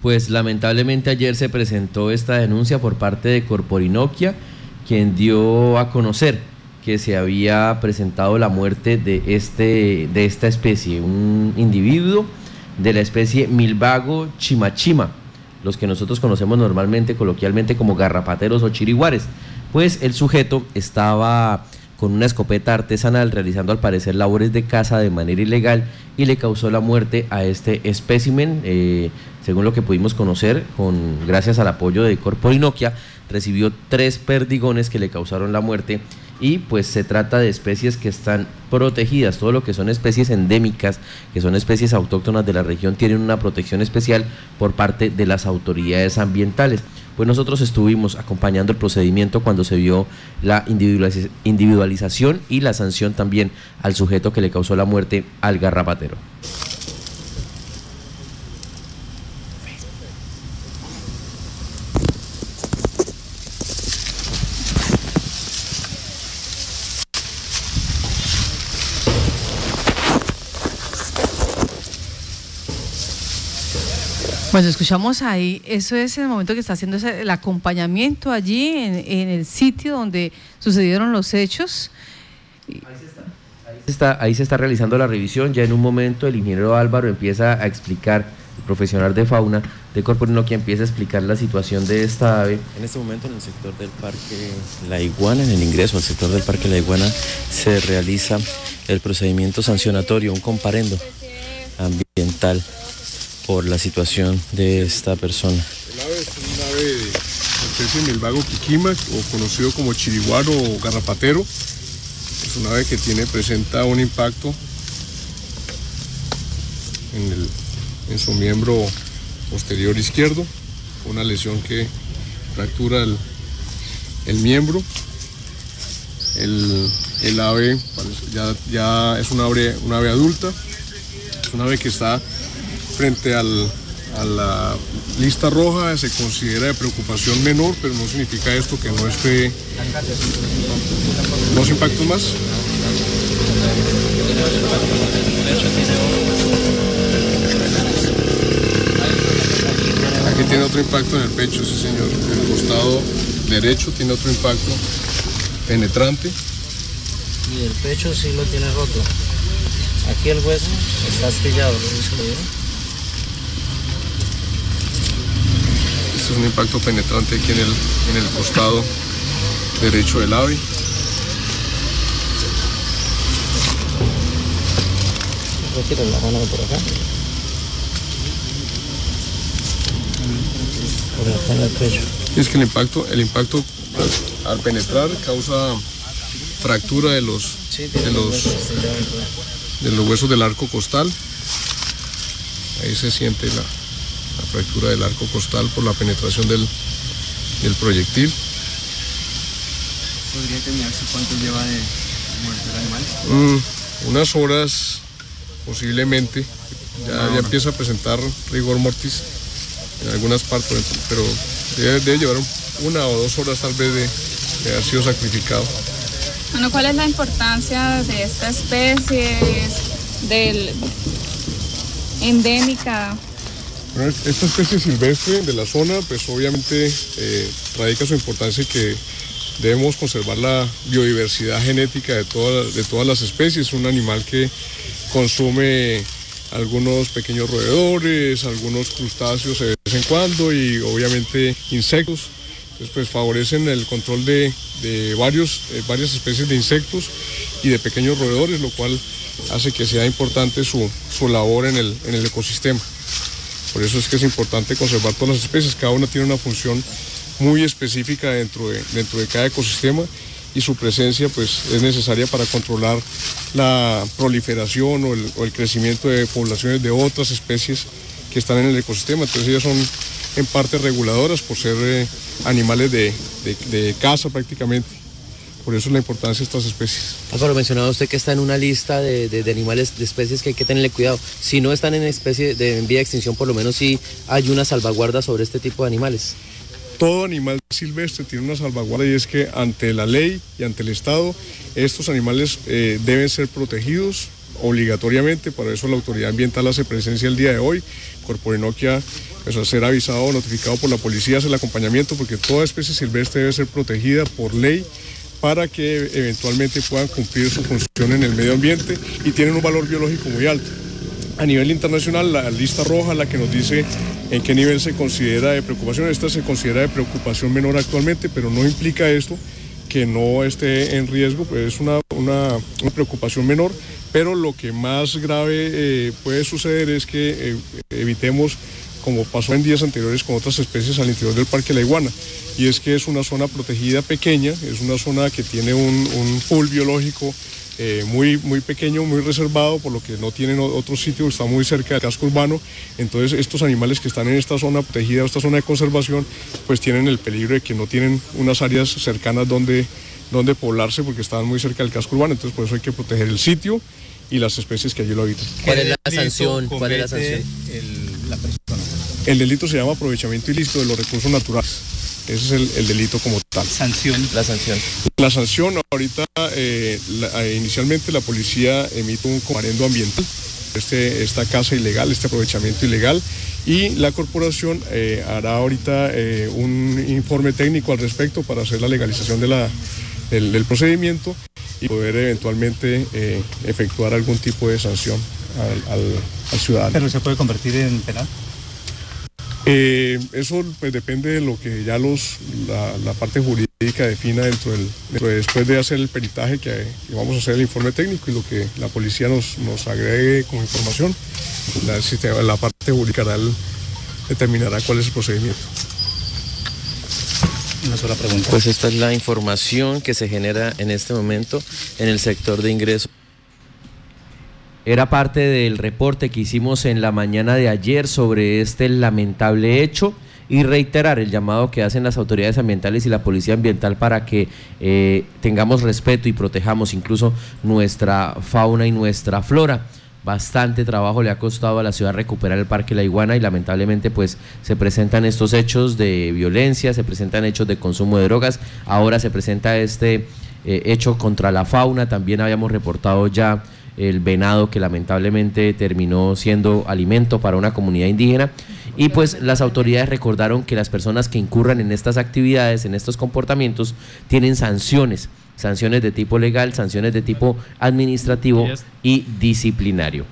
Pues lamentablemente ayer se presentó esta denuncia por parte de Corporinoquia, quien dio a conocer que se había presentado la muerte de, este, de esta especie, un individuo de la especie Milvago chimachima, los que nosotros conocemos normalmente, coloquialmente como garrapateros o chiriguares. Pues el sujeto estaba con una escopeta artesanal realizando al parecer labores de caza de manera ilegal y le causó la muerte a este espécimen. Eh, según lo que pudimos conocer, con, gracias al apoyo de Corporinoquia, recibió tres perdigones que le causaron la muerte y pues se trata de especies que están protegidas, todo lo que son especies endémicas, que son especies autóctonas de la región, tienen una protección especial por parte de las autoridades ambientales pues nosotros estuvimos acompañando el procedimiento cuando se vio la individualización y la sanción también al sujeto que le causó la muerte al garrapatero. Bueno, escuchamos ahí, eso es el momento que está haciendo el acompañamiento allí en, el sitio donde sucedieron los hechos. Ahí se, está, ahí, se está, realizando la revisión, ya en un momento el ingeniero Álvaro empieza a explicar, el profesional de fauna de Corporino, que empieza a explicar la situación de esta ave. En este momento en el sector del Parque La Iguana, en el ingreso al sector del Parque La Iguana, se realiza el procedimiento sancionatorio, un comparendo ambiental por la situación de esta persona. El ave es un ave de especie milvago quiquima, o conocido como chiriguaro o garrapatero. Es un ave que tiene, presenta un impacto en, su miembro posterior izquierdo, una lesión que fractura el, miembro. El, ave ya, ya es una ave, una ave adulta, es una ave que está frente a la lista roja se considera de preocupación menor, pero no significa esto que no esté... ¿Dos impactos más? Aquí tiene otro impacto en el pecho, sí señor. El costado derecho tiene otro impacto penetrante. Y el pecho sí lo tiene roto. Aquí el hueso está astillado, ¿lo es un impacto penetrante aquí en el, en el costado derecho del ave. la mano por acá. Por acá en el pecho. Es que el impacto, el impacto al penetrar causa fractura de los, de los, de los huesos del arco costal. Ahí se siente la, la fractura del arco costal por la penetración del, proyectil. ¿Podría determinarse cuánto lleva de muerte el animal? Mm, unas horas posiblemente. Ya, empieza a presentar rigor mortis en algunas partes, pero debe, llevar una o dos horas tal vez de, de haber sido sacrificado. Bueno, ¿cuál es la importancia de esta especie del endémica esta especie silvestre de la zona, pues obviamente eh, radica su importancia que debemos conservar la biodiversidad genética de, de todas las especies. Es un animal que consume algunos pequeños roedores, algunos crustáceos de vez en cuando y obviamente insectos. Entonces, pues favorecen el control de, varios, varias especies de insectos y de pequeños roedores, lo cual hace que sea importante su, labor en el ecosistema. Por eso es que es importante conservar todas las especies, cada una tiene una función muy específica dentro de, dentro de cada ecosistema y su presencia pues, es necesaria para controlar la proliferación o el, crecimiento de poblaciones de otras especies que están en el ecosistema. Entonces ellas son en parte reguladoras por ser eh, animales de, de caza prácticamente. Por eso la importancia de estas especies. Álvaro, mencionaba usted que está en una lista de, animales, de especies que hay que tenerle cuidado. Si no están en especie de vía de extinción, por lo menos sí hay una salvaguarda sobre este tipo de animales. Todo animal silvestre tiene una salvaguarda y es que ante la ley y ante el Estado estos animales eh, deben ser protegidos obligatoriamente, para eso la autoridad ambiental hace presencia el día de hoy. Corporinoquia, pues al ser avisado o notificado por la policía, hace el acompañamiento porque toda especie silvestre debe ser protegida por ley para que eventualmente puedan cumplir su función en el medio ambiente y tienen un valor biológico muy alto. A nivel internacional, la lista roja, la que nos dice en qué nivel se considera de preocupación, esta se considera de preocupación menor actualmente, pero no implica esto que no esté en riesgo, pues es una, una, preocupación menor, pero lo que más grave eh, puede suceder es que eh, evitemos, como pasó en días anteriores con otras especies al interior del Parque La Iguana, y es que es una zona protegida pequeña, es una zona que tiene un, un pool biológico eh, muy, muy pequeño, muy reservado, por lo que no tienen otro sitio, está muy cerca del casco urbano. Entonces estos animales que están en esta zona protegida, esta zona de conservación, pues tienen el peligro de que no tienen unas áreas cercanas donde, donde poblarse porque están muy cerca del casco urbano. Entonces por eso hay que proteger el sitio y las especies que allí lo habitan. ¿Cuál es la sanción? ¿Cuál es la sanción? El, la el delito se llama aprovechamiento ilícito de los recursos naturales. Ese es el, delito como tal. ¿Sanción? La sanción. La sanción, ahorita, eh, eh, inicialmente la policía emite un comparendo ambiental, este, esta casa ilegal, este aprovechamiento ilegal, y la corporación eh, hará ahorita un informe técnico al respecto para hacer la legalización de la, del, procedimiento y poder eventualmente efectuar algún tipo de sanción al, al ciudadano. ¿Pero se puede convertir en penal? Eh, eso pues, depende de lo que ya los, la, parte jurídica defina dentro del, después de hacer el peritaje que, vamos a hacer el informe técnico y lo que la policía nos, nos agregue como información, la, la parte jurídica determinará cuál es el procedimiento. Una sola pregunta. Pues esta es la información que se genera en este momento en el sector de ingreso era parte del reporte que hicimos en la mañana de ayer sobre este lamentable hecho y reiterar el llamado que hacen las autoridades ambientales y la policía ambiental para que eh, tengamos respeto y protejamos incluso nuestra fauna y nuestra flora. Bastante trabajo le ha costado a la ciudad recuperar el Parque La Iguana y lamentablemente pues se presentan estos hechos de violencia, se presentan hechos de consumo de drogas, ahora se presenta este eh, hecho contra la fauna, también habíamos reportado ya el venado que lamentablemente terminó siendo alimento para una comunidad indígena. Y pues las autoridades recordaron que las personas que incurran en estas actividades, en estos comportamientos, tienen sanciones, sanciones de tipo legal, sanciones de tipo administrativo y disciplinario.